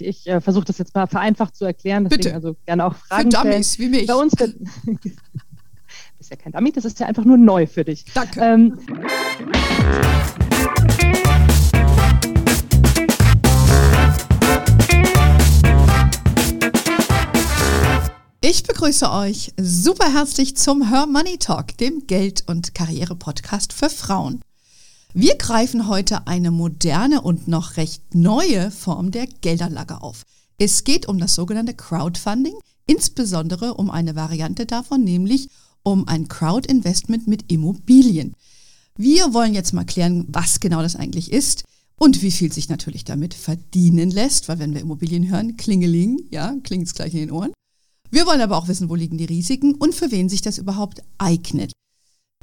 Ich äh, versuche das jetzt mal vereinfacht zu erklären, deswegen Bitte. also gerne auch Fragen Für Dummies stellen. wie mich. Bei uns wird, ist ja kein Dummy, das ist ja einfach nur neu für dich. Danke. Ähm, Ich begrüße euch super herzlich zum Her Money Talk, dem Geld- und Karriere-Podcast für Frauen. Wir greifen heute eine moderne und noch recht neue Form der Geldanlage auf. Es geht um das sogenannte Crowdfunding, insbesondere um eine Variante davon, nämlich um ein Crowd-Investment mit Immobilien. Wir wollen jetzt mal klären, was genau das eigentlich ist und wie viel sich natürlich damit verdienen lässt, weil wenn wir Immobilien hören, klingeling, ja, klingt es gleich in den Ohren. Wir wollen aber auch wissen, wo liegen die Risiken und für wen sich das überhaupt eignet.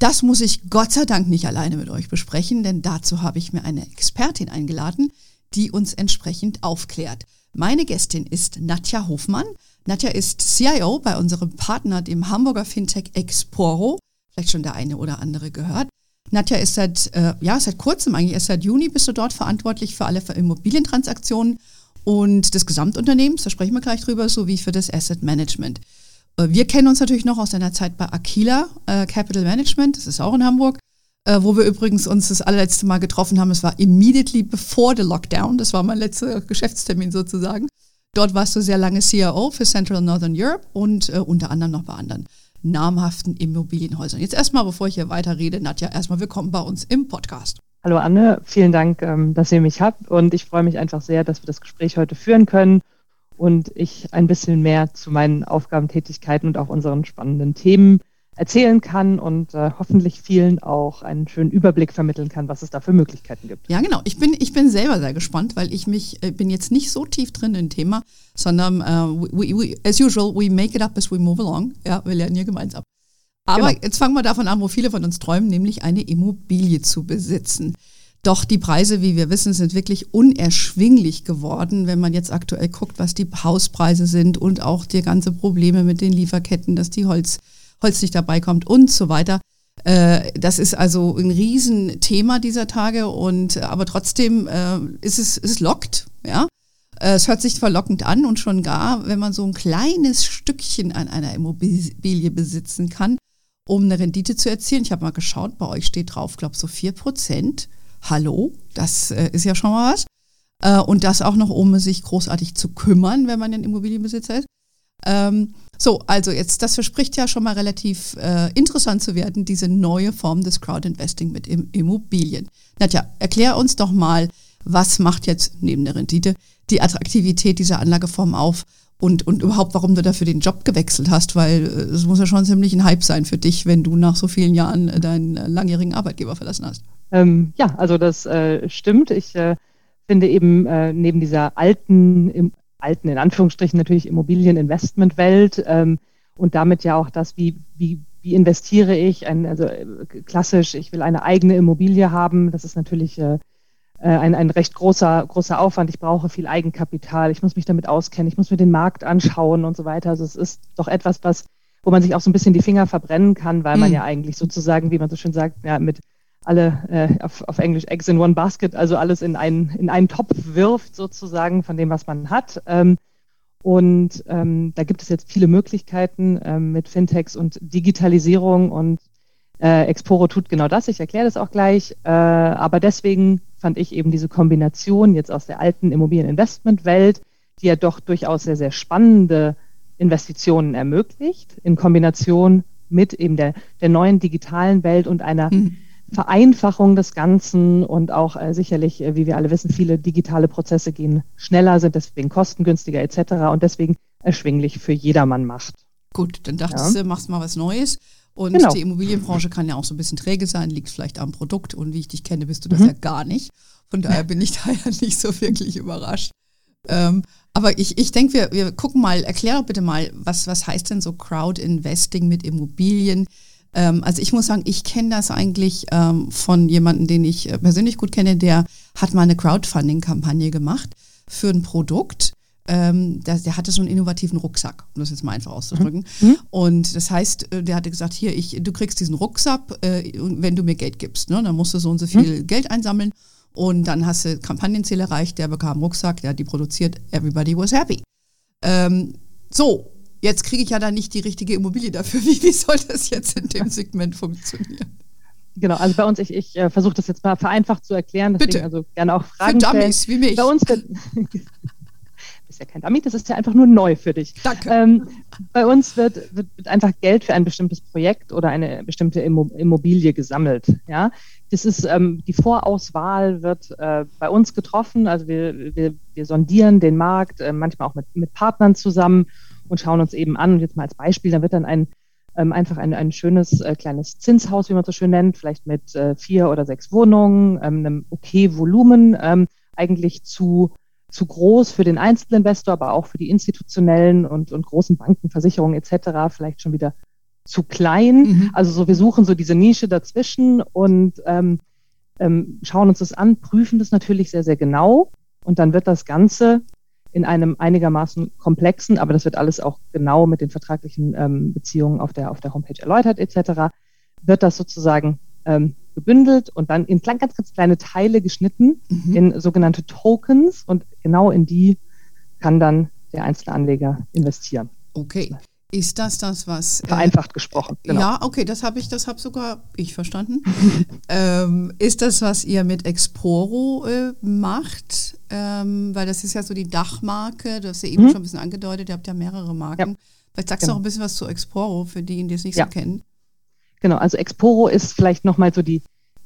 Das muss ich Gott sei Dank nicht alleine mit euch besprechen, denn dazu habe ich mir eine Expertin eingeladen, die uns entsprechend aufklärt. Meine Gästin ist Nadja Hofmann. Nadja ist CIO bei unserem Partner, dem Hamburger Fintech Exporo. Vielleicht schon der eine oder andere gehört. Nadja ist seit, äh, ja, seit kurzem, eigentlich erst seit Juni bist du dort verantwortlich für alle Immobilientransaktionen und des Gesamtunternehmens, da sprechen wir gleich drüber, sowie für das Asset Management. Äh, Wir kennen uns natürlich noch aus deiner Zeit bei Aquila äh, Capital Management, das ist auch in Hamburg, äh, wo wir übrigens uns das allerletzte Mal getroffen haben. Es war immediately before the Lockdown, das war mein letzter Geschäftstermin sozusagen. Dort warst du sehr lange CIO für Central and Northern Europe und äh, unter anderem noch bei anderen namhaften Immobilienhäusern. Jetzt erstmal, bevor ich hier weiter rede, Nadja, erstmal willkommen bei uns im Podcast. hallo Anne, vielen Dank, ähm, dass ihr mich habt und ich freue mich einfach sehr, dass wir das Gespräch heute führen können und ich ein bisschen mehr zu meinen Aufgabentätigkeiten und auch unseren spannenden Themen erzählen kann und äh, hoffentlich vielen auch einen schönen Überblick vermitteln kann, was es da für Möglichkeiten gibt. Ja, genau. Ich bin, ich bin selber sehr gespannt, weil ich mich, äh, bin jetzt nicht so tief drin im Thema, sondern äh, we, we, as usual, we make it up as we move along. Ja, wir lernen hier gemeinsam. Aber Genau. jetzt fangen wir davon an, wo viele von uns träumen, nämlich eine Immobilie zu besitzen. Doch die Preise, wie wir wissen, sind wirklich unerschwinglich geworden, wenn man jetzt aktuell guckt, was die Hauspreise sind und auch die ganze Probleme mit den Lieferketten, dass die Holz, Holz nicht dabei kommt und so weiter. Äh, Das ist also ein Riesenthema dieser Tage und äh, aber trotzdem äh, ist es, es lockt, ja. Es hört sich verlockend an und schon gar, wenn man so ein kleines Stückchen an einer Immobilie besitzen kann, um eine Rendite zu erzielen. Ich habe mal geschaut, bei euch steht drauf, glaube so 4 Prozent. Hallo, das äh, ist ja schon mal was. Äh, und das auch noch, ohne sich großartig zu kümmern, wenn man ein Immobilienbesitzer ist. Ähm, so, also jetzt, das verspricht ja schon mal relativ äh, interessant zu werden, diese neue Form des Crowdinvesting mit Im Immobilien. Nadja, erklär uns doch mal, was macht jetzt neben der Rendite die Attraktivität dieser Anlageform auf und, und überhaupt, warum du dafür den Job gewechselt hast, weil äh, es muss ja schon ziemlich ein Hype sein für dich, wenn du nach so vielen Jahren äh, deinen äh, langjährigen Arbeitgeber verlassen hast. Ähm, ja, also das äh, stimmt. Ich äh, finde eben äh, neben dieser alten, im, alten in Anführungsstrichen natürlich Immobilieninvestmentwelt ähm, und damit ja auch das, wie, wie, wie investiere ich, ein, also äh, klassisch, ich will eine eigene Immobilie haben, das ist natürlich äh, äh, ein, ein recht großer, großer Aufwand. Ich brauche viel Eigenkapital, ich muss mich damit auskennen, ich muss mir den Markt anschauen und so weiter. Also es ist doch etwas, was, wo man sich auch so ein bisschen die Finger verbrennen kann, weil man Mhm. ja eigentlich sozusagen, wie man so schön sagt, ja, mit alle äh, auf, auf Englisch Eggs in one basket, also alles in einen, in einen Topf wirft sozusagen von dem, was man hat. Ähm, und ähm, da gibt es jetzt viele Möglichkeiten ähm, mit Fintechs und Digitalisierung und äh, Exporo tut genau das. Ich erkläre das auch gleich. Äh, aber deswegen fand ich eben diese Kombination jetzt aus der alten Immobilieninvestmentwelt, die ja doch durchaus sehr, sehr spannende Investitionen ermöglicht, in Kombination mit eben der, der neuen digitalen Welt und einer Hm. Vereinfachung des Ganzen und auch äh, sicherlich, äh, wie wir alle wissen, viele digitale Prozesse gehen schneller, sind deswegen kostengünstiger etc. und deswegen erschwinglich für jedermann macht. Gut, dann dachtest du, machst mal was Neues. Und Genau. die Immobilienbranche kann ja auch so ein bisschen träge sein, liegt vielleicht am Produkt. Und wie ich dich kenne, bist du das Mhm. ja gar nicht. Von daher bin ich da ja nicht so wirklich überrascht. Ähm, aber ich, ich denke, wir, wir gucken mal, erklär doch bitte mal, was, was heißt denn so Crowd-Investing mit Immobilien? Ähm, also ich muss sagen, ich kenne das eigentlich ähm, von jemandem, den ich äh, persönlich gut kenne, der hat mal eine Crowdfunding-Kampagne gemacht für ein Produkt. Ähm, der, der hatte so einen innovativen Rucksack, um das jetzt mal einfach auszudrücken. Mhm. Und das heißt, äh, der hatte gesagt, hier, ich, du kriegst diesen Rucksack, äh, wenn du mir Geld gibst. Ne? Dann musst du so und so viel Geld einsammeln. Und dann hast du Kampagnenziel erreicht, der bekam Rucksack, der hat die produziert, everybody was happy. Ähm, so, jetzt kriege ich ja da nicht die richtige Immobilie dafür. Wie, wie soll das jetzt in dem Segment funktionieren? Genau, also bei uns, ich, ich äh, versuche das jetzt mal vereinfacht zu erklären, deswegen Bitte. also gerne auch Fragen Für Dummies stellen. wie mich. Bei uns wird, ist ja kein Dummy, das ist ja einfach nur neu für dich. Danke. Ähm, bei uns wird, wird, wird einfach Geld für ein bestimmtes Projekt oder eine bestimmte Immo- Immobilie gesammelt. Ja, das ist ähm, die Vorauswahl wird äh, bei uns getroffen. Also wir, wir, wir sondieren den Markt, äh, manchmal auch mit, mit Partnern zusammen und schauen uns eben an. Und jetzt mal als Beispiel, da wird dann ein ähm, einfach ein, ein schönes äh, kleines Zinshaus, wie man so schön nennt, vielleicht mit äh, vier oder sechs Wohnungen, ähm, einem okay Volumen, ähm, eigentlich zu zu groß für den Einzelinvestor, aber auch für die institutionellen und, und großen Banken, Versicherungen etc. vielleicht schon wieder zu klein. Mhm. Also so, wir suchen so diese Nische dazwischen und ähm, ähm, schauen uns das an, prüfen das natürlich sehr, sehr genau und dann wird das Ganze in einem einigermaßen komplexen, aber das wird alles auch genau mit den vertraglichen ähm, Beziehungen auf der, auf der Homepage erläutert etc., wird das sozusagen ähm, gebündelt und dann in ganz, ganz kleine Teile geschnitten, Mhm. in sogenannte Tokens und genau in die kann dann der einzelne Anleger investieren. Okay. Ist das das, was. äh, Vereinfacht gesprochen. Genau. Ja, okay, das habe ich, das habe sogar ich verstanden. ähm, ist das, was ihr mit Exporo äh, macht? Ähm, weil das ist ja so die Dachmarke, du hast ja eben Mhm. schon ein bisschen angedeutet, ihr habt ja mehrere Marken. Ja. Vielleicht sagst du Genau. auch ein bisschen was zu Exporo, für diejenigen, die es nicht Ja. so kennen. Genau, also Exporo ist vielleicht nochmal so die,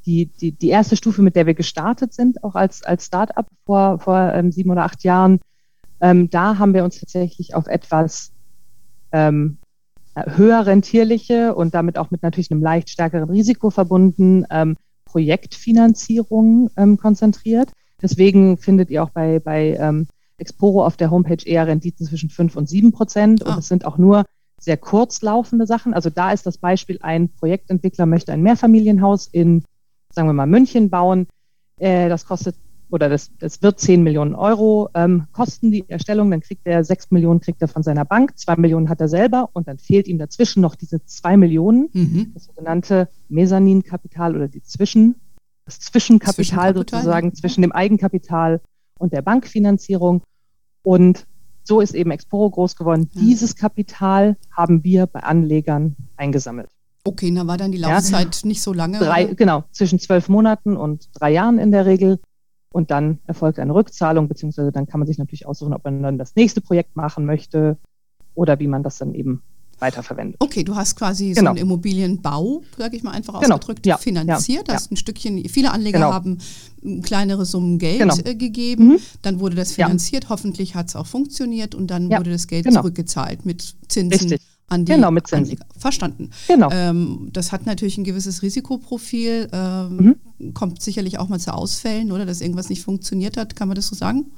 die, die, die erste Stufe, mit der wir gestartet sind, auch als, als Start-up vor, vor ähm, sieben oder acht Jahren. Ähm, da haben wir uns tatsächlich auf etwas ähm, höher rentierliche und damit auch mit natürlich einem leicht stärkeren Risiko verbunden ähm, Projektfinanzierung ähm, konzentriert. Deswegen findet ihr auch bei, bei ähm, Exporo auf der Homepage eher Renditen zwischen 5 und 7 Prozent. Und Ah. es sind auch nur sehr kurz laufende Sachen. Also da ist das Beispiel, ein Projektentwickler möchte ein Mehrfamilienhaus in, sagen wir mal, München bauen. Äh, das kostet oder das, das wird 10 Millionen Euro ähm, kosten die Erstellung. Dann kriegt er 6 Millionen kriegt er von seiner Bank, 2 Millionen hat er selber und dann fehlt ihm dazwischen noch diese 2 Millionen, Mhm. das sogenannte Mezzaninkapital oder die Zwischen, das Zwischenkapital, Zwischenkapital, sozusagen ja. zwischen dem Eigenkapital und der Bankfinanzierung. Und so ist eben Exporo groß geworden. Ja. Dieses Kapital haben wir bei Anlegern eingesammelt. Okay, da war dann die Ja. Laufzeit nicht so lange. Drei, genau, zwischen zwölf Monaten und drei Jahren in der Regel. Und dann erfolgt eine Rückzahlung, beziehungsweise dann kann man sich natürlich aussuchen, ob man dann das nächste Projekt machen möchte oder wie man das dann eben weiterverwendet. Okay, du hast quasi so Genau. einen Immobilienbau, sage ich mal einfach Genau, ausgedrückt, ja, finanziert. ja, hast ein Stückchen, viele Anleger Genau. haben ähm, kleinere Summen Geld Genau. äh, gegeben, Mhm. dann wurde das Ja. finanziert, hoffentlich hat es auch funktioniert und dann Ja, wurde das Geld genau. zurückgezahlt mit Zinsen Richtig. An die Genau, mit Zinsen. Anleger. Verstanden. Genau. Ähm, das hat natürlich ein gewisses Risikoprofil, ähm, Mhm. kommt sicherlich auch mal zu Ausfällen oder dass irgendwas nicht funktioniert hat, kann man das so sagen?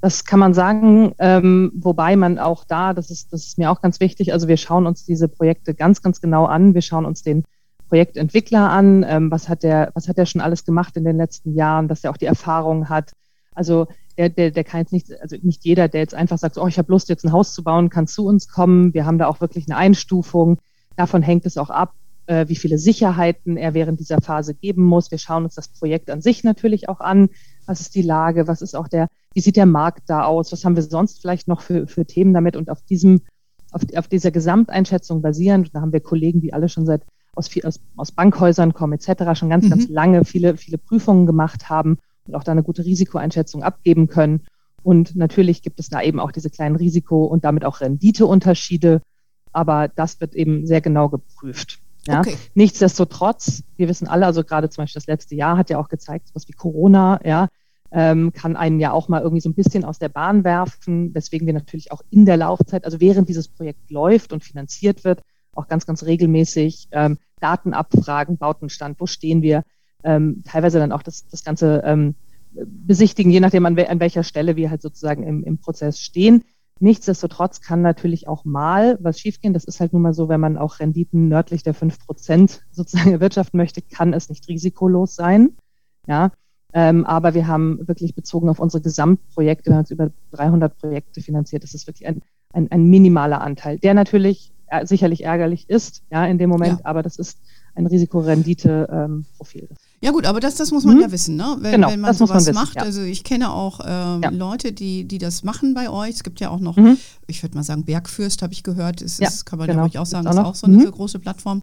Das kann man sagen, ähm, wobei man auch da, das ist, das ist mir auch ganz wichtig, also wir schauen uns diese Projekte ganz, ganz genau an. Wir schauen uns den Projektentwickler an, ähm, was hat der, was hat er schon alles gemacht in den letzten Jahren, dass er auch die Erfahrung hat. Also der, der, der kann jetzt nicht, also nicht jeder, der jetzt einfach sagt, oh, ich habe Lust, jetzt ein Haus zu bauen, kann zu uns kommen. Wir haben da auch wirklich eine Einstufung. Davon hängt es auch ab, äh, wie viele Sicherheiten er während dieser Phase geben muss. Wir schauen uns das Projekt an sich natürlich auch an. Was ist die Lage? Was ist auch der, wie sieht der Markt da aus? Was haben wir sonst vielleicht noch für, für Themen damit? Und auf diesem, auf, auf dieser Gesamteinschätzung basierend, da haben wir Kollegen, die alle schon seit aus, aus, aus Bankhäusern kommen etc., schon ganz, Mhm. ganz lange viele, viele Prüfungen gemacht haben und auch da eine gute Risikoeinschätzung abgeben können. Und natürlich gibt es da eben auch diese kleinen Risiko- und damit auch Renditeunterschiede. Aber das wird eben sehr genau geprüft. Ja. Okay. Nichtsdestotrotz, wir wissen alle, also gerade zum Beispiel das letzte Jahr hat ja auch gezeigt, was wie Corona, ja, ähm, kann einen ja auch mal irgendwie so ein bisschen aus der Bahn werfen, weswegen wir natürlich auch in der Laufzeit, also während dieses Projekt läuft und finanziert wird, auch ganz, ganz regelmäßig ähm, Daten abfragen, Bautenstand, wo stehen wir, ähm, teilweise dann auch das, das Ganze ähm, besichtigen, je nachdem an, wel an welcher Stelle wir halt sozusagen im, im Prozess stehen. Nichtsdestotrotz kann natürlich auch mal was schiefgehen. Das ist halt nun mal so, wenn man auch Renditen nördlich der 5 Prozent sozusagen erwirtschaften möchte, kann es nicht risikolos sein. Ja, ähm, aber wir haben wirklich bezogen auf unsere Gesamtprojekte, wir haben jetzt über 300 Projekte finanziert. Das ist wirklich ein, ein, ein minimaler Anteil, der natürlich äh, sicherlich ärgerlich ist, ja, in dem Moment, Ja. aber das ist ein Risikorendite-Profil. Ja gut, aber das, das muss man hm? ja wissen, ne? Wenn, genau, wenn man sowas man macht. Ja. Also ich kenne auch ähm, ja. Leute, die, die das machen bei euch. Es gibt ja auch noch, mhm. ich würde mal sagen, Bergfürst, habe ich gehört. Das ist, kann man genau. ja auch sagen, ist auch, ist auch so eine mhm. große Plattform.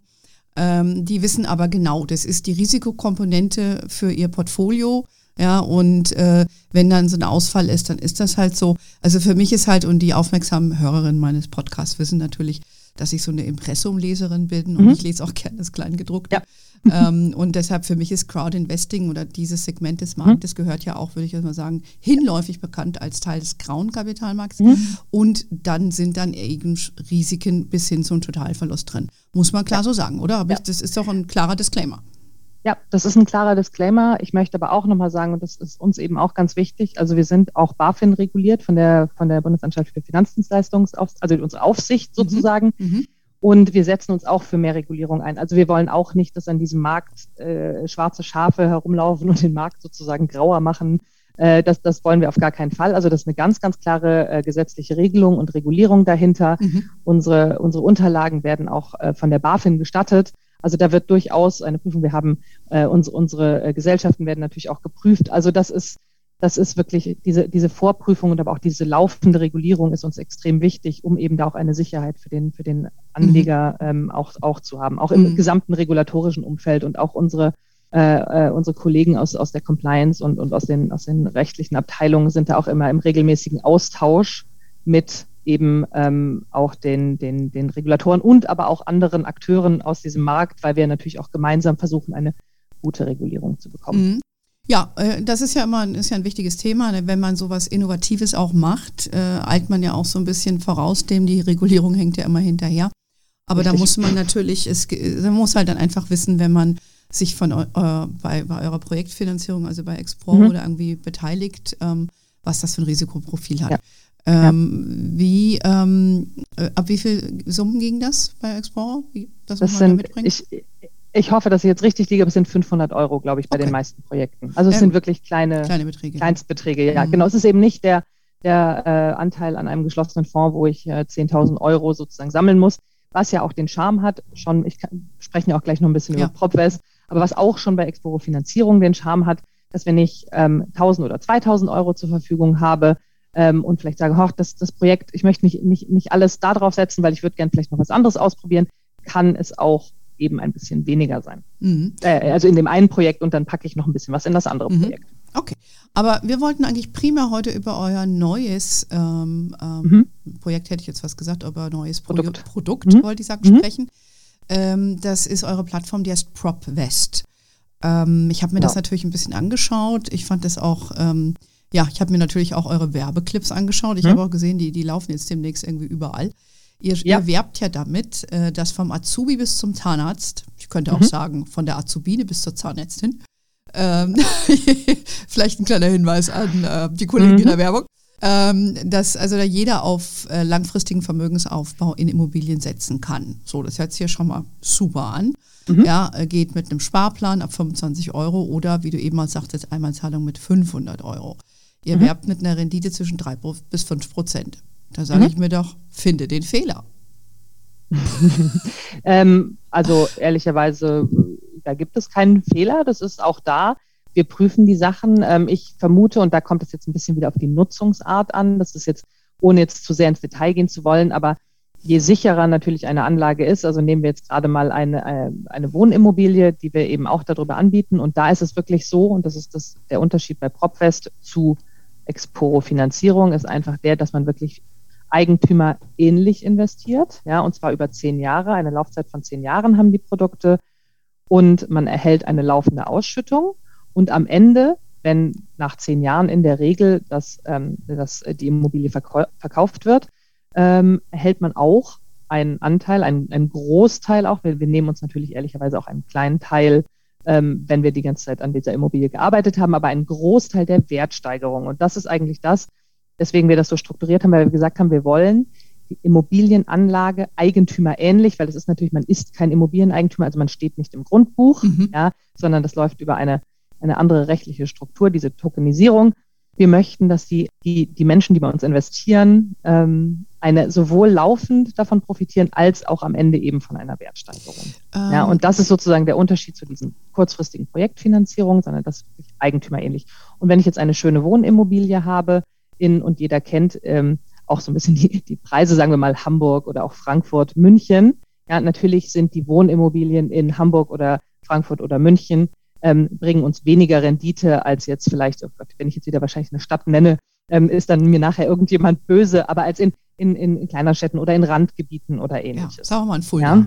Ähm, die wissen aber genau, das ist die Risikokomponente für ihr Portfolio. Ja, und äh, wenn dann so ein Ausfall ist, dann ist das halt so. Also für mich ist halt, und die aufmerksamen Hörerinnen meines Podcasts wissen natürlich, dass ich so eine Impressumleserin bin und mhm. ich lese auch gerne das Kleingedruckte. Ja. Ähm, und deshalb für mich ist Crowdinvesting oder dieses Segment des Marktes mhm. gehört ja auch, würde ich jetzt mal sagen, hinläufig bekannt als Teil des grauen Kapitalmarkts. Mhm. Und dann sind dann eben Risiken bis hin zum Totalverlust drin. Muss man klar ja. so sagen, oder? Aber ja. ich, das ist doch ein klarer Disclaimer. Ja, das ist ein klarer Disclaimer. Ich möchte aber auch nochmal sagen, und das ist uns eben auch ganz wichtig, also wir sind auch BaFin reguliert von der, von der Bundesanstalt für Finanzdienstleistungs, also unsere Aufsicht mhm. sozusagen. Mhm. Und wir setzen uns auch für mehr Regulierung ein. Also wir wollen auch nicht, dass an diesem Markt äh, schwarze Schafe herumlaufen und den Markt sozusagen grauer machen. Äh, das, das wollen wir auf gar keinen Fall. Also das ist eine ganz, ganz klare äh, gesetzliche Regelung und Regulierung dahinter. Mhm. Unsere, unsere Unterlagen werden auch äh, von der BaFin gestattet. Also da wird durchaus eine Prüfung. Wir haben äh, unsere, unsere äh, Gesellschaften werden natürlich auch geprüft. Also das ist das ist wirklich diese, diese Vorprüfung und aber auch diese laufende Regulierung ist uns extrem wichtig, um eben da auch eine Sicherheit für den, für den Anleger mhm. ähm, auch, auch zu haben, auch im mhm. gesamten regulatorischen Umfeld und auch unsere, äh, äh, unsere Kollegen aus, aus der Compliance und, und aus, den, aus den rechtlichen Abteilungen sind da auch immer im regelmäßigen Austausch mit eben ähm, auch den, den, den Regulatoren und aber auch anderen Akteuren aus diesem Markt, weil wir natürlich auch gemeinsam versuchen, eine gute Regulierung zu bekommen. Mhm. Ja, äh, das ist ja immer ein, ist ja ein wichtiges Thema. Ne? Wenn man sowas Innovatives auch macht, äh, eilt man ja auch so ein bisschen voraus, dem die Regulierung hängt ja immer hinterher. Aber Richtig. da muss man natürlich, es, man muss halt dann einfach wissen, wenn man sich von äh, bei, bei eurer Projektfinanzierung, also bei Expro mhm. oder irgendwie beteiligt, ähm, was das für ein Risikoprofil hat. Ja. Ähm, ja. Wie, ähm, äh, ab wie viel Summen ging das bei Explorer? Wie, das, das sind, ich, ich hoffe, dass ich jetzt richtig liege, aber es sind 500 Euro, glaube ich, bei okay. den meisten Projekten. Also es ja, sind wirklich kleine, kleine Beträge. Kleinstbeträge. Ja, mhm. genau. Es ist eben nicht der, der äh, Anteil an einem geschlossenen Fonds, wo ich äh, 10.000 Euro sozusagen sammeln muss, was ja auch den Charme hat. Schon, ich kann, sprechen ja auch gleich noch ein bisschen ja. über PropWest, aber was auch schon bei Exporo Finanzierung den Charme hat, dass wenn ich ähm, 1.000 oder 2.000 Euro zur Verfügung habe, ähm, und vielleicht sage, hoch, das, das Projekt, ich möchte nicht, nicht, nicht alles da drauf setzen, weil ich würde gerne vielleicht noch was anderes ausprobieren, kann es auch eben ein bisschen weniger sein. Mhm. Äh, also in dem einen Projekt und dann packe ich noch ein bisschen was in das andere mhm. Projekt. Okay. Aber wir wollten eigentlich prima heute über euer neues ähm, ähm, mhm. Projekt, hätte ich jetzt was gesagt, über neues Produkt, Pro Produkt mhm. wollte ich sagen, mhm. sprechen. Ähm, das ist eure Plattform, die heißt PropVest. Ähm, ich habe mir ja. das natürlich ein bisschen angeschaut. Ich fand das auch, ähm, ja, ich habe mir natürlich auch eure Werbeclips angeschaut. Ich mhm. habe auch gesehen, die, die laufen jetzt demnächst irgendwie überall. Ihr, ja. ihr werbt ja damit, äh, dass vom Azubi bis zum Zahnarzt, ich könnte auch mhm. sagen, von der Azubine bis zur Zahnärztin, ähm, vielleicht ein kleiner Hinweis an äh, die Kollegen mhm. in der Werbung, ähm, dass also da jeder auf äh, langfristigen Vermögensaufbau in Immobilien setzen kann. So, das hört sich ja schon mal super an. Mhm. Ja, äh, geht mit einem Sparplan ab 25 Euro oder, wie du eben mal sagtest, Einmalzahlung mit 500 Euro. Ihr mhm. werbt mit einer Rendite zwischen 3 bis 5 Prozent. Da sage mhm. ich mir doch, finde den Fehler. ähm, also ehrlicherweise, da gibt es keinen Fehler. Das ist auch da. Wir prüfen die Sachen. Ähm, ich vermute, und da kommt es jetzt ein bisschen wieder auf die Nutzungsart an. Das ist jetzt, ohne jetzt zu sehr ins Detail gehen zu wollen, aber je sicherer natürlich eine Anlage ist, also nehmen wir jetzt gerade mal eine, eine, eine Wohnimmobilie, die wir eben auch darüber anbieten. Und da ist es wirklich so, und das ist das, der Unterschied bei PropFest zu Exporo-Finanzierung, ist einfach der, dass man wirklich Eigentümer ähnlich investiert, ja, und zwar über zehn Jahre. Eine Laufzeit von zehn Jahren haben die Produkte und man erhält eine laufende Ausschüttung. Und am Ende, wenn nach zehn Jahren in der Regel das, ähm, das, die Immobilie verkauft wird, ähm, erhält man auch einen Anteil, einen, einen Großteil auch. Wir, wir nehmen uns natürlich ehrlicherweise auch einen kleinen Teil, ähm, wenn wir die ganze Zeit an dieser Immobilie gearbeitet haben, aber einen Großteil der Wertsteigerung. Und das ist eigentlich das, Deswegen wir das so strukturiert haben, weil wir gesagt haben, wir wollen die Immobilienanlage Eigentümer ähnlich, weil es ist natürlich, man ist kein Immobilieneigentümer, also man steht nicht im Grundbuch, mhm. ja, sondern das läuft über eine, eine andere rechtliche Struktur, diese Tokenisierung. Wir möchten, dass die, die, die Menschen, die bei uns investieren, ähm, eine sowohl laufend davon profitieren, als auch am Ende eben von einer Wertsteigerung. Ähm. Ja, und das ist sozusagen der Unterschied zu diesen kurzfristigen Projektfinanzierungen, sondern das ist wirklich eigentümerähnlich. Und wenn ich jetzt eine schöne Wohnimmobilie habe, in, und jeder kennt ähm, auch so ein bisschen die, die Preise, sagen wir mal Hamburg oder auch Frankfurt, München. Ja, natürlich sind die Wohnimmobilien in Hamburg oder Frankfurt oder München ähm, bringen uns weniger Rendite als jetzt vielleicht, oh Gott, wenn ich jetzt wieder wahrscheinlich eine Stadt nenne, ähm, ist dann mir nachher irgendjemand böse, aber als in, in, in kleiner Städten oder in Randgebieten oder ähnliches. Ja, sagen wir mal in Fulda. Ja?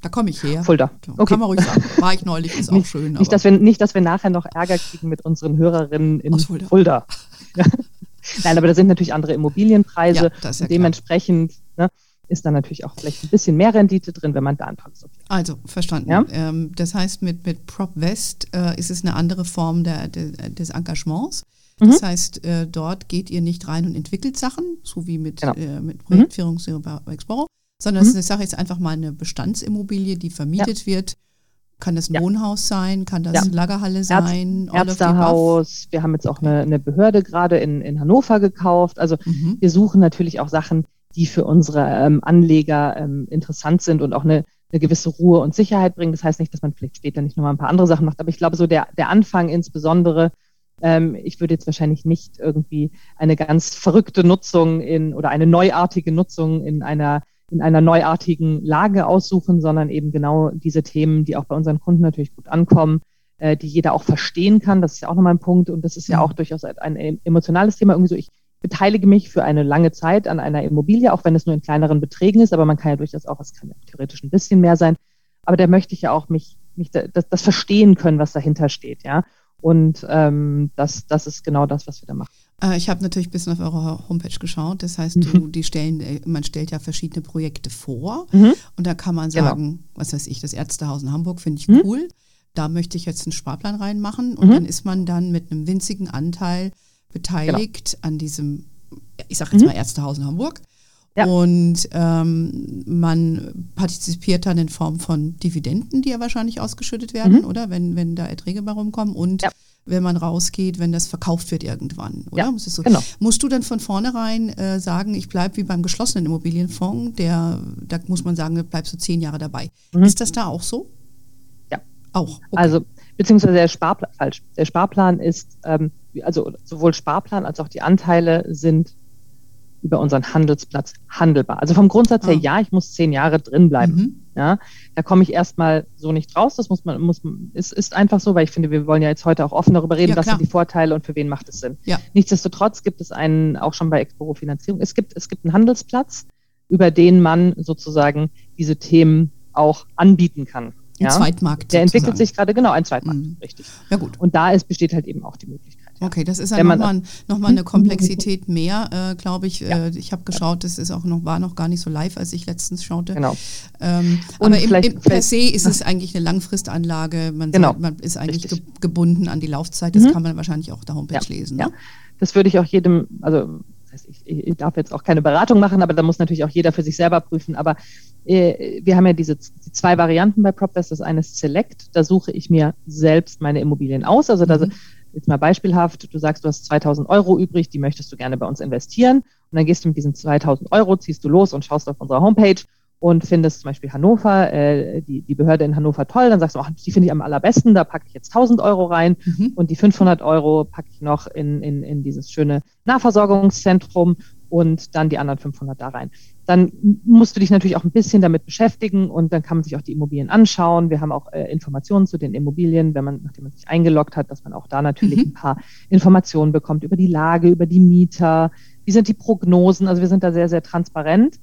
Da komme ich her. Fulda. Okay. Kann man ruhig sagen. War ich neulich, ist auch nicht, schön. Nicht dass, wir, nicht, dass wir nachher noch Ärger kriegen mit unseren Hörerinnen in Fulda. Fulda. Nein, aber da sind natürlich andere Immobilienpreise. Ja, ja dementsprechend ne, ist da natürlich auch vielleicht ein bisschen mehr Rendite drin, wenn man da soll. Also, verstanden. Ja? Ähm, das heißt, mit, mit PropWest äh, ist es eine andere Form der, der des Engagements. Das mhm. heißt, äh, dort geht ihr nicht rein und entwickelt Sachen, so wie mit, genau. äh, mit Projektführung mhm. bei Exporo, sondern mhm. es ist eine Sache jetzt einfach mal eine Bestandsimmobilie, die vermietet wird. Kann das ein ja. Wohnhaus sein? Kann das ja. Lagerhalle sein? Ärz Ärztehaus. Wir haben jetzt auch eine, eine Behörde gerade in, in Hannover gekauft. Also mhm. wir suchen natürlich auch Sachen, die für unsere ähm, Anleger ähm, interessant sind und auch eine, eine gewisse Ruhe und Sicherheit bringen. Das heißt nicht, dass man vielleicht später nicht nochmal ein paar andere Sachen macht, aber ich glaube, so der, der Anfang insbesondere, ähm, ich würde jetzt wahrscheinlich nicht irgendwie eine ganz verrückte Nutzung in oder eine neuartige Nutzung in einer in einer neuartigen Lage aussuchen, sondern eben genau diese Themen, die auch bei unseren Kunden natürlich gut ankommen, äh, die jeder auch verstehen kann. Das ist ja auch nochmal ein Punkt und das ist ja mhm. auch durchaus ein emotionales Thema. Irgendwie so, ich beteilige mich für eine lange Zeit an einer Immobilie, auch wenn es nur in kleineren Beträgen ist, aber man kann ja durchaus auch, es kann ja theoretisch ein bisschen mehr sein, aber da möchte ich ja auch mich, mich das, das verstehen können, was dahinter steht, ja. Und ähm, das, das ist genau das, was wir da machen. Äh, ich habe natürlich ein bisschen auf eurer Homepage geschaut. Das heißt, du, mhm. die stellen, äh, man stellt ja verschiedene Projekte vor. Mhm. Und da kann man genau. sagen, genau. was weiß ich, das Ärztehaus in Hamburg finde ich mhm. cool. Da möchte ich jetzt einen Sparplan reinmachen. Und mhm. dann ist man dann mit einem winzigen Anteil beteiligt genau. an diesem, ich sage jetzt mhm. mal Ärztehaus in Hamburg. Ja. Und ähm, man partizipiert dann in Form von Dividenden, die ja wahrscheinlich ausgeschüttet werden, mhm. oder? Wenn, wenn da Erträge bei rumkommen. Und ja. Wenn man rausgeht, wenn das verkauft wird irgendwann, oder? Ja, so? genau. Musst du dann von vornherein äh, sagen, ich bleibe wie beim geschlossenen Immobilienfonds, der, da muss man sagen, bleibst du zehn Jahre dabei. Mhm. Ist das da auch so? Ja. Auch. Okay. Also, beziehungsweise der Sparplan, falsch. Der Sparplan ist, ähm, also sowohl Sparplan als auch die Anteile sind über unseren Handelsplatz handelbar. Also vom Grundsatz her, oh. ja, ich muss zehn Jahre drin bleiben. Mhm. Ja, da komme ich erstmal so nicht raus. Das muss man, muss, ist, ist einfach so, weil ich finde, wir wollen ja jetzt heute auch offen darüber reden, ja, was sind die Vorteile und für wen macht es Sinn. Ja. Nichtsdestotrotz gibt es einen, auch schon bei Exporo Finanzierung, es gibt, es gibt einen Handelsplatz, über den man sozusagen diese Themen auch anbieten kann. Ein ja? Zweitmarkt. Der sozusagen. entwickelt sich gerade, genau, ein Zweitmarkt, mhm. richtig. Ja, gut. Und da ist, besteht halt eben auch die Möglichkeit. Okay, das ist ja nochmal noch mal eine? Komplexität mehr, äh, glaube ich. Ja. Äh, ich habe geschaut, das ist auch noch, war noch gar nicht so live, als ich letztens schaute. Genau. Ähm, aber im, im, per se ist es eigentlich eine Langfristanlage. Man, genau. sagt, man ist eigentlich ge gebunden an die Laufzeit. Das mhm. kann man wahrscheinlich auch auf der Homepage ja. lesen. Ja. Ne? Das würde ich auch jedem, also ich, ich, darf jetzt auch keine Beratung machen, aber da muss natürlich auch jeder für sich selber prüfen. Aber äh, wir haben ja diese die zwei Varianten bei PropVest. Das eine ist Select, da suche ich mir selbst meine Immobilien aus. Also da mhm jetzt mal beispielhaft, du sagst, du hast 2000 Euro übrig, die möchtest du gerne bei uns investieren. Und dann gehst du mit diesen 2000 Euro, ziehst du los und schaust auf unserer Homepage und findest zum Beispiel Hannover, äh, die, die Behörde in Hannover toll, dann sagst du, ach, die finde ich am allerbesten, da packe ich jetzt 1000 Euro rein mhm. und die 500 Euro packe ich noch in, in, in dieses schöne Nahversorgungszentrum und dann die anderen 500 da rein dann musst du dich natürlich auch ein bisschen damit beschäftigen und dann kann man sich auch die Immobilien anschauen. Wir haben auch äh, Informationen zu den Immobilien, wenn man, nachdem man sich eingeloggt hat, dass man auch da natürlich mhm. ein paar Informationen bekommt über die Lage, über die Mieter, wie sind die Prognosen. Also wir sind da sehr, sehr transparent.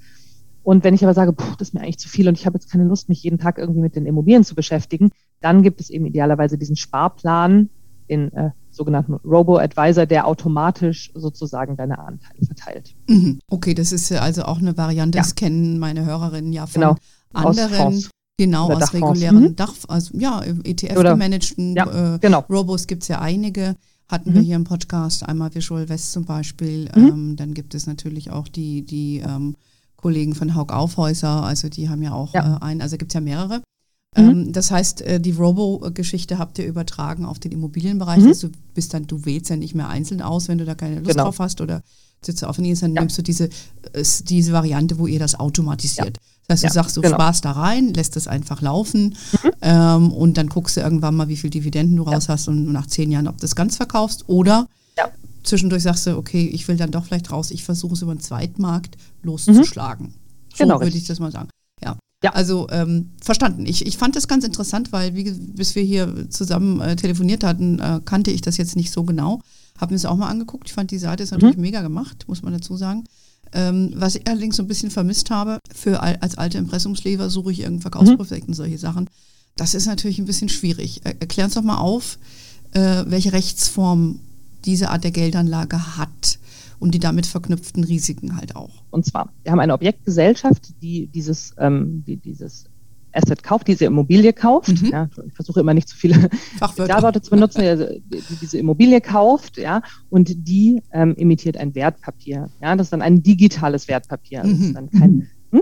Und wenn ich aber sage, puh, das ist mir eigentlich zu viel und ich habe jetzt keine Lust, mich jeden Tag irgendwie mit den Immobilien zu beschäftigen, dann gibt es eben idealerweise diesen Sparplan, den äh, sogenannten Robo-Advisor, der automatisch sozusagen deine Anteile verteilt. Mhm. Okay, das ist also auch eine Variante, ja. das kennen meine Hörerinnen ja von genau. anderen. Aus genau, Oder aus regulären mhm. Dach, also ja, ETF-gemanagten ja, äh, genau. Robos gibt es ja einige. Hatten mhm. wir hier im Podcast, einmal Visual West zum Beispiel. Mhm. Ähm, dann gibt es natürlich auch die, die ähm, Kollegen von Haug Aufhäuser, also die haben ja auch ja. Äh, einen, also gibt es ja mehrere. Mhm. Ähm, das heißt, äh, die Robo-Geschichte habt ihr übertragen auf den Immobilienbereich. Mhm. Also du bist dann, du wählst ja nicht mehr einzeln aus, wenn du da keine Lust genau. drauf hast oder Sitze auf. Und dann ja. nimmst du diese, diese Variante, wo ihr das automatisiert. Ja. Das heißt, du ja, sagst, du genau. sparst da rein, lässt es einfach laufen mhm. ähm, und dann guckst du irgendwann mal, wie viel Dividenden du raus hast und nach zehn Jahren, ob du das ganz verkaufst oder zwischendurch sagst du, okay, ich will dann doch vielleicht raus, ich versuche es über den Zweitmarkt loszuschlagen. Mhm. So genau, würde ich das mal sagen. Ja. Also ähm, verstanden. Ich, ich fand das ganz interessant, weil wie, bis wir hier zusammen äh, telefoniert hatten, äh, kannte ich das jetzt nicht so genau. Habe mir es auch mal angeguckt. Ich fand die Seite ist natürlich mhm. mega gemacht, muss man dazu sagen. Ähm, was ich allerdings so ein bisschen vermisst habe, für als alte Impressumslever suche ich irgendein Verkaufsprojekt mhm. und solche Sachen. Das ist natürlich ein bisschen schwierig. Er, Erklär uns doch mal auf, äh, welche Rechtsform diese Art der Geldanlage hat und die damit verknüpften Risiken halt auch. Und zwar, wir haben eine Objektgesellschaft, die dieses, ähm, die dieses Asset kauft, diese Immobilie kauft. Mhm. Ja, ich versuche immer nicht zu viele Fachwörter zu benutzen, also, die, diese Immobilie kauft, ja, und die ähm, emittiert ein Wertpapier. Ja, das ist dann ein digitales Wertpapier. Ist mhm. dann kein, hm?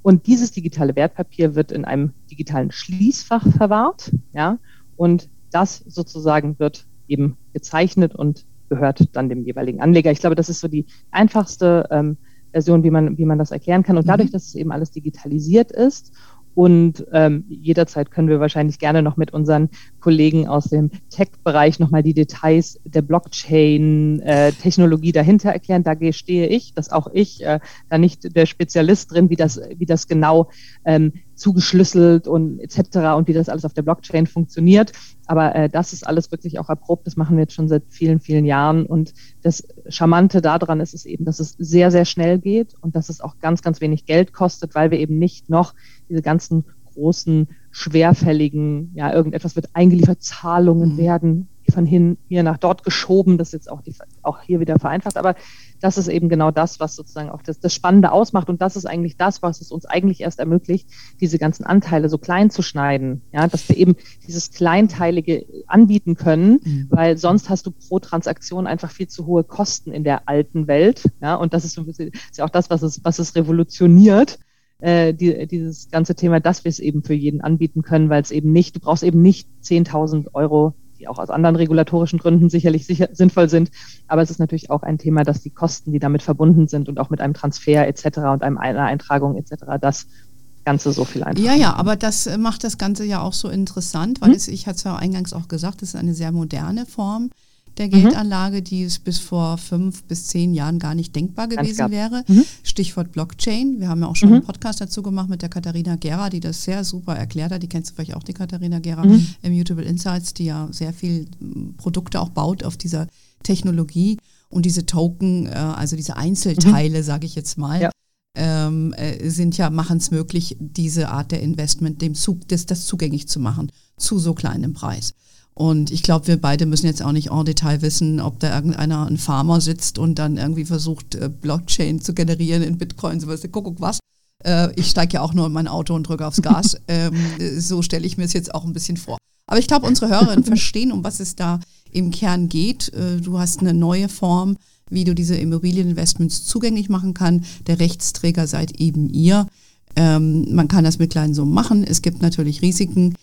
Und dieses digitale Wertpapier wird in einem digitalen Schließfach verwahrt, ja, und das sozusagen wird eben gezeichnet und gehört dann dem jeweiligen Anleger. Ich glaube, das ist so die einfachste ähm, Version, wie man, wie man das erklären kann. Und dadurch, mhm. dass es eben alles digitalisiert ist und ähm, jederzeit können wir wahrscheinlich gerne noch mit unseren Kollegen aus dem Tech-Bereich nochmal die Details der Blockchain-Technologie dahinter erklären. Da stehe ich, dass auch ich äh, da nicht der Spezialist drin, wie das, wie das genau ähm, zugeschlüsselt und etc. und wie das alles auf der Blockchain funktioniert. Aber äh, das ist alles wirklich auch erprobt. Das machen wir jetzt schon seit vielen, vielen Jahren. Und das Charmante daran ist es eben, dass es sehr, sehr schnell geht und dass es auch ganz, ganz wenig Geld kostet, weil wir eben nicht noch diese ganzen großen, schwerfälligen, ja, irgendetwas wird eingeliefert, Zahlungen mhm. werden von hin, hier nach dort geschoben. Das ist jetzt auch, die, auch hier wieder vereinfacht. Aber das ist eben genau das, was sozusagen auch das, das Spannende ausmacht. Und das ist eigentlich das, was es uns eigentlich erst ermöglicht, diese ganzen Anteile so klein zu schneiden. Ja, dass wir eben dieses Kleinteilige anbieten können, mhm. weil sonst hast du pro Transaktion einfach viel zu hohe Kosten in der alten Welt. Ja, und das ist, so ein bisschen, ist ja auch das, was es, was es revolutioniert äh, die, dieses ganze Thema, dass wir es eben für jeden anbieten können, weil es eben nicht, du brauchst eben nicht 10.000 Euro die auch aus anderen regulatorischen Gründen sicherlich sicher, sinnvoll sind. Aber es ist natürlich auch ein Thema, dass die Kosten, die damit verbunden sind und auch mit einem Transfer etc. und einem, einer Eintragung etc., das Ganze so viel einfacher. Ja, ja, aber das macht das Ganze ja auch so interessant, weil hm? es, ich hatte es ja eingangs auch gesagt, es ist eine sehr moderne Form der Geldanlage, die es bis vor fünf bis zehn Jahren gar nicht denkbar gewesen wäre. Mhm. Stichwort Blockchain. Wir haben ja auch schon mhm. einen Podcast dazu gemacht mit der Katharina Gera, die das sehr super erklärt hat. Die kennst du vielleicht auch, die Katharina Gera, mhm. Immutable Insights, die ja sehr viel hm, Produkte auch baut auf dieser Technologie. Und diese Token, äh, also diese Einzelteile, mhm. sage ich jetzt mal, ja. Ähm, äh, sind ja, machen es möglich, diese Art der Investment, dem Zug, das, das zugänglich zu machen, zu so kleinem Preis. Und ich glaube, wir beide müssen jetzt auch nicht en Detail wissen, ob da irgendeiner, ein Farmer sitzt und dann irgendwie versucht, äh, Blockchain zu generieren in Bitcoin, sowas. Guck, was. Äh, ich steige ja auch nur in mein Auto und drücke aufs Gas. ähm, so stelle ich mir es jetzt auch ein bisschen vor. Aber ich glaube, unsere Hörerinnen verstehen, um was es da im Kern geht. Äh, du hast eine neue Form, wie du diese Immobilieninvestments zugänglich machen kann. Der Rechtsträger seid eben ihr. Ähm, man kann das mit kleinen Summen machen. Es gibt natürlich Risiken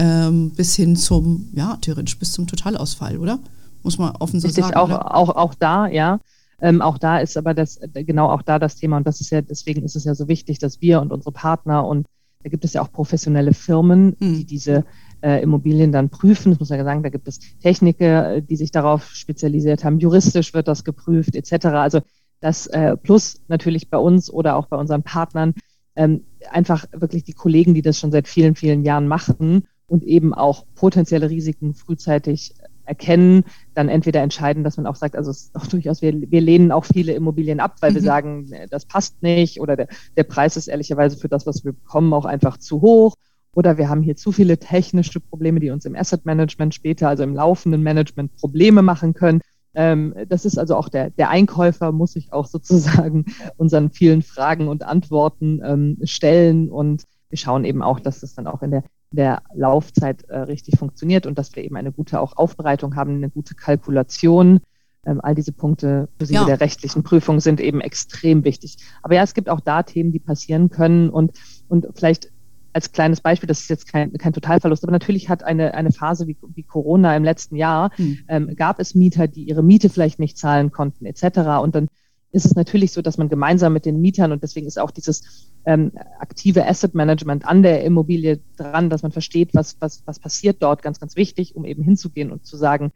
ähm, bis hin zum, ja, theoretisch bis zum Totalausfall, oder? Muss man offen so Richtig, sagen. Auch, auch, auch da, ja. Ähm, auch da ist aber das, genau auch da das Thema und das ist ja, deswegen ist es ja so wichtig, dass wir und unsere Partner und da gibt es ja auch professionelle Firmen, mhm. die diese äh, Immobilien dann prüfen. Das muss man ja sagen, da gibt es Techniker, äh, die sich darauf spezialisiert haben. Juristisch wird das geprüft, etc. Also das äh, plus natürlich bei uns oder auch bei unseren Partnern ähm, einfach wirklich die Kollegen, die das schon seit vielen, vielen Jahren machen und eben auch potenzielle Risiken frühzeitig erkennen, dann entweder entscheiden, dass man auch sagt, also es ist auch durchaus, wir, wir lehnen auch viele Immobilien ab, weil mhm. wir sagen, das passt nicht oder der, der Preis ist ehrlicherweise für das, was wir bekommen, auch einfach zu hoch. Oder wir haben hier zu viele technische Probleme, die uns im Asset Management später, also im laufenden Management Probleme machen können. Ähm, das ist also auch der, der Einkäufer muss sich auch sozusagen unseren vielen Fragen und Antworten ähm, stellen und wir schauen eben auch, dass das dann auch in der der Laufzeit äh, richtig funktioniert und dass wir eben eine gute auch Aufbereitung haben, eine gute Kalkulation. Ähm, all diese Punkte ja. der rechtlichen Prüfung sind eben extrem wichtig. Aber ja, es gibt auch da Themen, die passieren können und, und vielleicht als kleines Beispiel, das ist jetzt kein, kein Totalverlust, aber natürlich hat eine, eine Phase wie, wie Corona im letzten Jahr, hm. ähm, gab es Mieter, die ihre Miete vielleicht nicht zahlen konnten, etc. Und dann ist es natürlich so, dass man gemeinsam mit den Mietern und deswegen ist auch dieses ähm, aktive Asset Management an der Immobilie dran, dass man versteht, was, was, was passiert dort, ganz, ganz wichtig, um eben hinzugehen und zu sagen,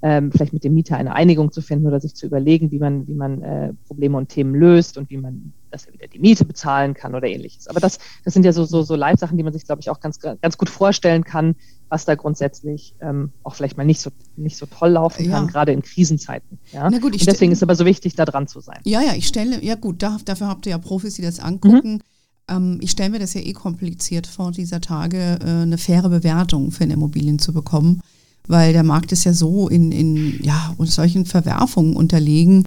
ähm, vielleicht mit dem Mieter eine Einigung zu finden oder sich zu überlegen, wie man, wie man äh, Probleme und Themen löst und wie man, dass er wieder die Miete bezahlen kann oder ähnliches. Aber das, das sind ja so, so, so Leitsachen, die man sich, glaube ich, auch ganz, ganz gut vorstellen kann, was da grundsätzlich ähm, auch vielleicht mal nicht so, nicht so toll laufen kann, ja. gerade in Krisenzeiten. Ja? Na gut, ich und deswegen ist es aber so wichtig, da dran zu sein. Ja, ja, ich stelle, ja gut, da, dafür habt ihr ja Profis, die das angucken. Mhm. Ähm, ich stelle mir das ja eh kompliziert vor, dieser Tage äh, eine faire Bewertung für eine Immobilien zu bekommen weil der Markt ist ja so in, in ja, und solchen Verwerfungen unterlegen.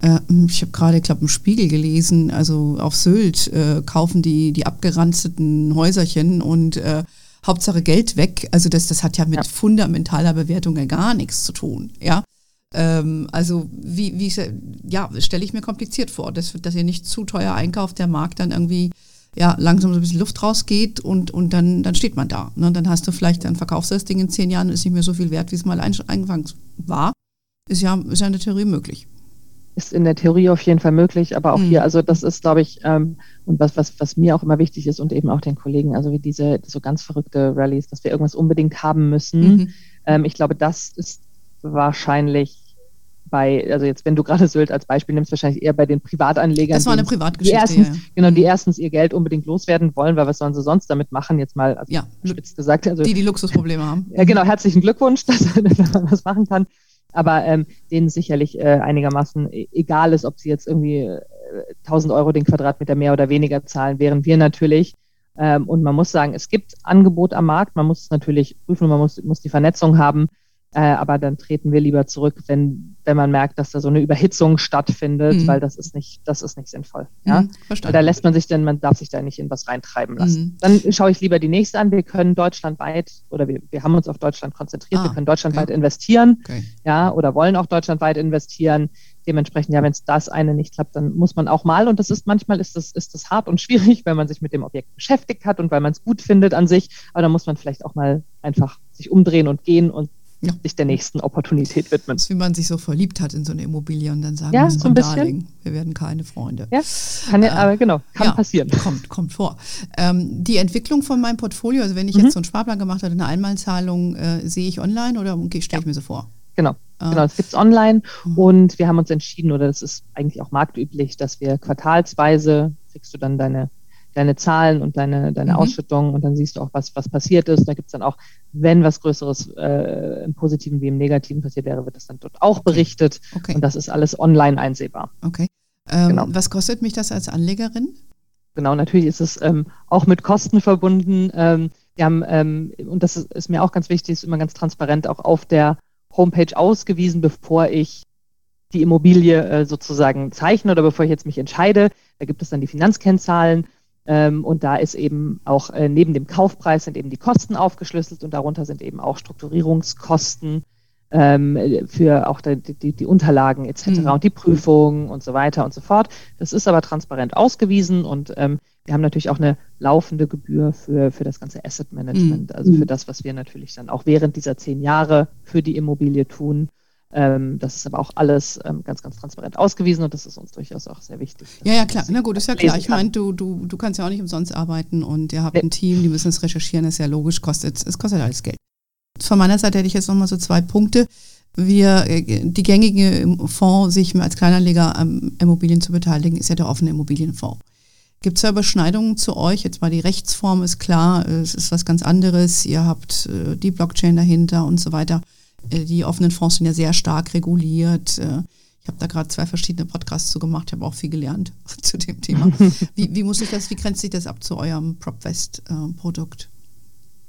Äh, ich habe gerade, ich glaube, im Spiegel gelesen, also auf Sylt äh, kaufen die die abgeranzten Häuserchen und äh, Hauptsache Geld weg. Also das, das hat ja mit ja. fundamentaler Bewertung ja gar nichts zu tun. Ja. Ähm, also wie, wie ja, stelle ich mir kompliziert vor, dass, dass ihr nicht zu teuer einkauft, der Markt dann irgendwie ja, langsam so ein bisschen Luft rausgeht und, und dann, dann steht man da. Ne? Dann hast du vielleicht, dann verkaufst du das Ding in zehn Jahren, ist nicht mehr so viel wert, wie es mal eingefangen war. Ist ja, ist ja in der Theorie möglich. Ist in der Theorie auf jeden Fall möglich, aber auch mhm. hier, also das ist, glaube ich, ähm, und was, was, was mir auch immer wichtig ist und eben auch den Kollegen, also wie diese so ganz verrückte Rallyes, dass wir irgendwas unbedingt haben müssen. Mhm. Ähm, ich glaube, das ist wahrscheinlich bei, also jetzt, wenn du gerade Sylt als Beispiel nimmst, wahrscheinlich eher bei den Privatanlegern. Das war eine Privatgeschichte. Die erstens, ja. Genau, die erstens ihr Geld unbedingt loswerden wollen, weil was sollen sie sonst damit machen? Jetzt mal also ja, spitz gesagt. Also, die, die Luxusprobleme haben. Ja, genau, herzlichen Glückwunsch, dass, dass man was machen kann. Aber ähm, denen sicherlich äh, einigermaßen e-, egal ist, ob sie jetzt irgendwie äh, 1000 Euro den Quadratmeter mehr oder weniger zahlen, während wir natürlich ähm, und man muss sagen, es gibt Angebot am Markt, man muss es natürlich prüfen, man muss, muss die Vernetzung haben. Äh, aber dann treten wir lieber zurück, wenn, wenn man merkt, dass da so eine Überhitzung stattfindet, mhm. weil das ist nicht, das ist nicht sinnvoll. Ja? Mhm, da lässt man sich denn, man darf sich da nicht in was reintreiben lassen. Mhm. Dann schaue ich lieber die nächste an. Wir können deutschlandweit oder wir, wir haben uns auf Deutschland konzentriert, ah, wir können deutschlandweit okay. investieren, okay. ja, oder wollen auch deutschlandweit investieren. Dementsprechend, ja, wenn es das eine nicht klappt, dann muss man auch mal, und das ist manchmal ist das, ist das hart und schwierig, weil man sich mit dem Objekt beschäftigt hat und weil man es gut findet an sich, aber da muss man vielleicht auch mal einfach sich umdrehen und gehen und ja. sich der nächsten Opportunität widmen. Das ist, wie man sich so verliebt hat in so eine Immobilie und dann sagen, ja, so ein bisschen. Darling, wir werden keine Freunde. Ja, kann ja, äh, aber genau, kann ja, passieren. Kommt, kommt vor. Ähm, die Entwicklung von meinem Portfolio, also wenn ich mhm. jetzt so einen Sparplan gemacht habe, eine Einmalzahlung, äh, sehe ich online oder okay, stelle ich mir so vor? Genau. Ah. Genau, das gibt es online mhm. und wir haben uns entschieden, oder das ist eigentlich auch marktüblich, dass wir quartalsweise kriegst du dann deine deine Zahlen und deine, deine mhm. Ausschüttungen und dann siehst du auch, was, was passiert ist. Da gibt es dann auch, wenn was Größeres äh, im Positiven wie im Negativen passiert wäre, wird das dann dort auch berichtet. Okay. Und das ist alles online einsehbar. Okay. Ähm, genau. Was kostet mich das als Anlegerin? Genau, natürlich ist es ähm, auch mit Kosten verbunden. Ähm, wir haben, ähm, und das ist, ist, mir auch ganz wichtig, ist immer ganz transparent auch auf der Homepage ausgewiesen, bevor ich die Immobilie äh, sozusagen zeichne oder bevor ich jetzt mich entscheide. Da gibt es dann die Finanzkennzahlen und da ist eben auch äh, neben dem Kaufpreis sind eben die Kosten aufgeschlüsselt und darunter sind eben auch Strukturierungskosten ähm, für auch die, die, die Unterlagen etc. Mhm. und die Prüfungen und so weiter und so fort. Das ist aber transparent ausgewiesen und ähm, wir haben natürlich auch eine laufende Gebühr für, für das ganze Asset Management, mhm. also für das, was wir natürlich dann auch während dieser zehn Jahre für die Immobilie tun. Ähm, das ist aber auch alles ähm, ganz, ganz transparent ausgewiesen und das ist uns durchaus auch sehr wichtig. Ja, ja, klar. Na gut, ist ja klar. Ich meine, du, du, du kannst ja auch nicht umsonst arbeiten und ihr habt nee. ein Team, die müssen es recherchieren, das ist ja logisch, kostet, es kostet alles Geld. Von meiner Seite hätte ich jetzt nochmal so zwei Punkte. Wir, äh, die gängige Fonds, sich als Kleinanleger am Immobilien zu beteiligen, ist ja der offene Immobilienfonds. Gibt es da Überschneidungen zu euch? Jetzt mal die Rechtsform ist klar, es ist was ganz anderes. Ihr habt äh, die Blockchain dahinter und so weiter. Äh, die offenen Fonds sind ja sehr stark reguliert. Äh, ich habe da gerade zwei verschiedene Podcasts zu gemacht, habe auch viel gelernt zu dem Thema. Wie, wie, muss ich das, wie grenzt sich das ab zu eurem PropVest-Produkt?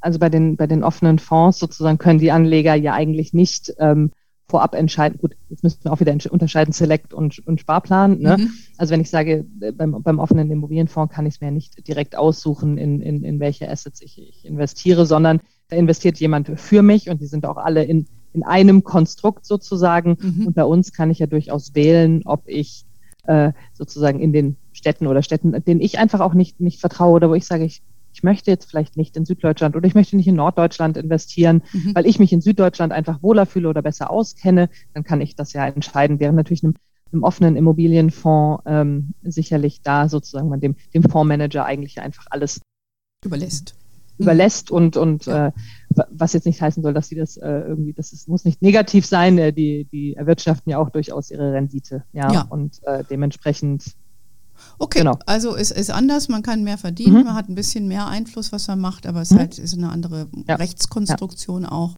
also bei den, bei den offenen Fonds sozusagen können die Anleger ja eigentlich nicht ähm, vorab entscheiden. Gut, jetzt müssen wir auch wieder unterscheiden Select und, und Sparplan. Ne? Mhm. Also wenn ich sage, äh, beim, beim offenen Immobilienfonds kann ich es mir nicht direkt aussuchen, in, in, in welche Assets ich, ich investiere, sondern da investiert jemand für mich und die sind auch alle in, in einem Konstrukt sozusagen. Mhm. Und bei uns kann ich ja durchaus wählen, ob ich äh, sozusagen in den Städten oder Städten, denen ich einfach auch nicht, nicht vertraue oder wo ich sage, ich, ich möchte jetzt vielleicht nicht in Süddeutschland oder ich möchte nicht in Norddeutschland investieren, mhm. weil ich mich in Süddeutschland einfach wohler fühle oder besser auskenne, dann kann ich das ja entscheiden. Während natürlich einem einem offenen Immobilienfonds ähm, sicherlich da sozusagen man dem, dem Fondsmanager eigentlich einfach alles überlässt. Überlässt und, und äh, was jetzt nicht heißen soll, dass sie das äh, irgendwie, das ist, muss nicht negativ sein, äh, die, die erwirtschaften ja auch durchaus ihre Rendite. Ja, ja. und äh, dementsprechend Okay, genau. also es ist anders, man kann mehr verdienen, mhm. man hat ein bisschen mehr Einfluss, was man macht, aber es mhm. halt ist eine andere ja. Rechtskonstruktion ja. auch.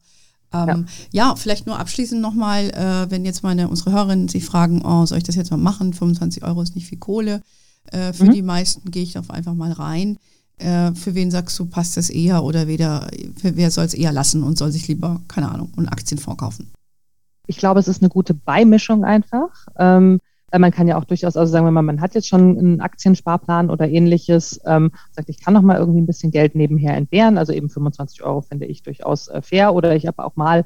Ähm, ja. ja. vielleicht nur abschließend nochmal, äh, wenn jetzt meine unsere Hörerinnen sich fragen, oh, soll ich das jetzt mal machen? 25 Euro ist nicht viel Kohle. Äh, für mhm. die meisten gehe ich doch einfach mal rein. Äh, für wen sagst du, passt das eher oder weder, für wer soll es eher lassen und soll sich lieber, keine Ahnung, einen Aktienfonds kaufen? Ich glaube, es ist eine gute Beimischung einfach. Ähm, weil man kann ja auch durchaus, also sagen wir mal, man hat jetzt schon einen Aktiensparplan oder ähnliches, ähm, sagt, ich kann noch mal irgendwie ein bisschen Geld nebenher entbehren, also eben 25 Euro finde ich durchaus äh, fair oder ich habe auch mal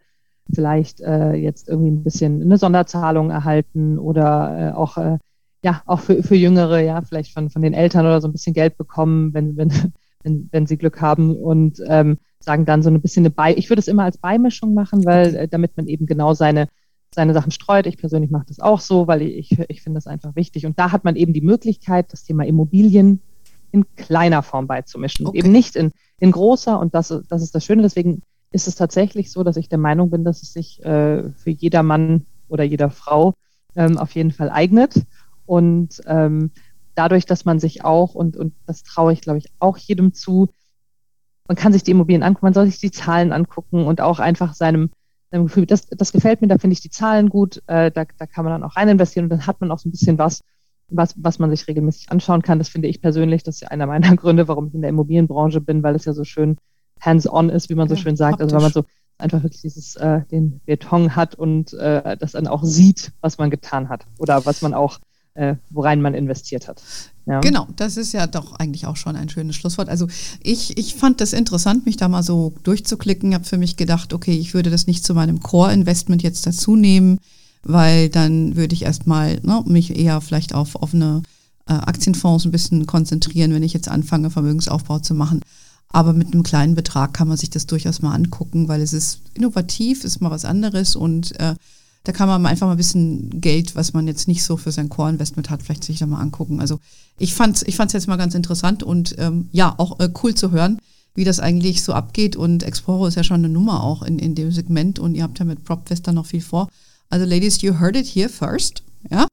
vielleicht äh, jetzt irgendwie ein bisschen eine Sonderzahlung erhalten oder äh, auch äh, ja auch für, für Jüngere ja vielleicht von von den Eltern oder so ein bisschen Geld bekommen, wenn wenn wenn, wenn sie Glück haben und ähm, sagen dann so ein bisschen eine Bei ich würde es immer als Beimischung machen, weil äh, damit man eben genau seine seine Sachen streut. Ich persönlich mache das auch so, weil ich, ich finde das einfach wichtig. Und da hat man eben die Möglichkeit, das Thema Immobilien in kleiner Form beizumischen, okay. eben nicht in, in großer. Und das, das ist das Schöne. Deswegen ist es tatsächlich so, dass ich der Meinung bin, dass es sich äh, für jeder Mann oder jeder Frau ähm, auf jeden Fall eignet. Und ähm, dadurch, dass man sich auch, und, und das traue ich, glaube ich, auch jedem zu, man kann sich die Immobilien angucken, man soll sich die Zahlen angucken und auch einfach seinem, Gefühl, das, das gefällt mir, da finde ich die Zahlen gut, äh, da, da kann man dann auch rein investieren und dann hat man auch so ein bisschen was, was, was man sich regelmäßig anschauen kann. Das finde ich persönlich, das ist ja einer meiner Gründe, warum ich in der Immobilienbranche bin, weil es ja so schön hands-on ist, wie man so schön sagt. Also weil man so einfach wirklich dieses, äh, den Beton hat und äh, das dann auch sieht, was man getan hat oder was man auch äh, worein man investiert hat. Ja. Genau, das ist ja doch eigentlich auch schon ein schönes Schlusswort. Also ich, ich fand das interessant, mich da mal so durchzuklicken. Ich habe für mich gedacht, okay, ich würde das nicht zu meinem Core-Investment jetzt dazu nehmen, weil dann würde ich erstmal ne, mich eher vielleicht auf offene äh, Aktienfonds ein bisschen konzentrieren, wenn ich jetzt anfange, Vermögensaufbau zu machen. Aber mit einem kleinen Betrag kann man sich das durchaus mal angucken, weil es ist innovativ, ist mal was anderes und äh, da kann man einfach mal ein bisschen Geld, was man jetzt nicht so für sein Core-Investment hat, vielleicht sich da mal angucken. Also ich fand's, ich fand's jetzt mal ganz interessant und ähm, ja, auch äh, cool zu hören, wie das eigentlich so abgeht. Und Exporo ist ja schon eine Nummer auch in, in dem Segment und ihr habt ja mit PropFest da noch viel vor. Also Ladies, you heard it here first. Ja.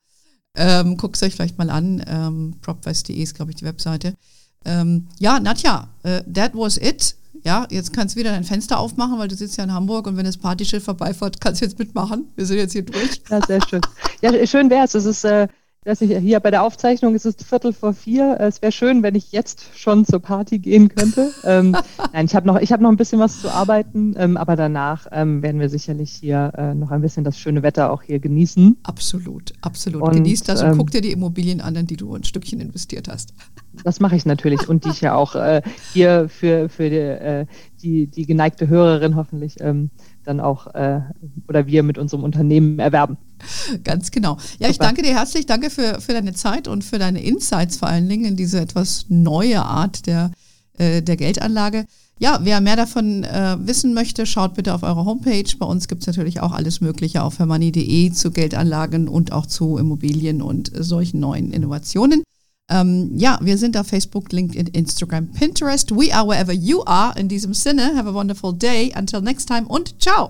Ähm, Guckt es euch vielleicht mal an. Ähm, propfest.de ist, glaube ich, die Webseite. Ähm, ja, Nadja, uh, that was it. Ja, jetzt kannst du wieder dein Fenster aufmachen, weil du sitzt ja in Hamburg und wenn das Partyschiff vorbeifährt, kannst du jetzt mitmachen. Wir sind jetzt hier durch. Ja, sehr schön. Ja, schön wäre es. Es ist äh, dass ich hier bei der Aufzeichnung ist es Viertel vor vier. Es wäre schön, wenn ich jetzt schon zur Party gehen könnte. ähm, nein, ich habe noch, ich habe noch ein bisschen was zu arbeiten, ähm, aber danach ähm, werden wir sicherlich hier äh, noch ein bisschen das schöne Wetter auch hier genießen. Absolut, absolut. Und, Genießt das und ähm, guck dir die Immobilien an, in die du ein Stückchen investiert hast. Das mache ich natürlich und die ich ja auch äh, hier für, für die, äh, die, die geneigte Hörerin hoffentlich ähm, dann auch äh, oder wir mit unserem Unternehmen erwerben. Ganz genau. Ja, Super. ich danke dir herzlich. Danke für, für deine Zeit und für deine Insights vor allen Dingen in diese etwas neue Art der, äh, der Geldanlage. Ja, wer mehr davon äh, wissen möchte, schaut bitte auf eure Homepage. Bei uns gibt es natürlich auch alles Mögliche auf hermoney.de zu Geldanlagen und auch zu Immobilien und solchen neuen Innovationen. Ähm, ja, wir sind auf Facebook, LinkedIn, Instagram, Pinterest. We are wherever you are. In diesem Sinne, have a wonderful day. Until next time und ciao.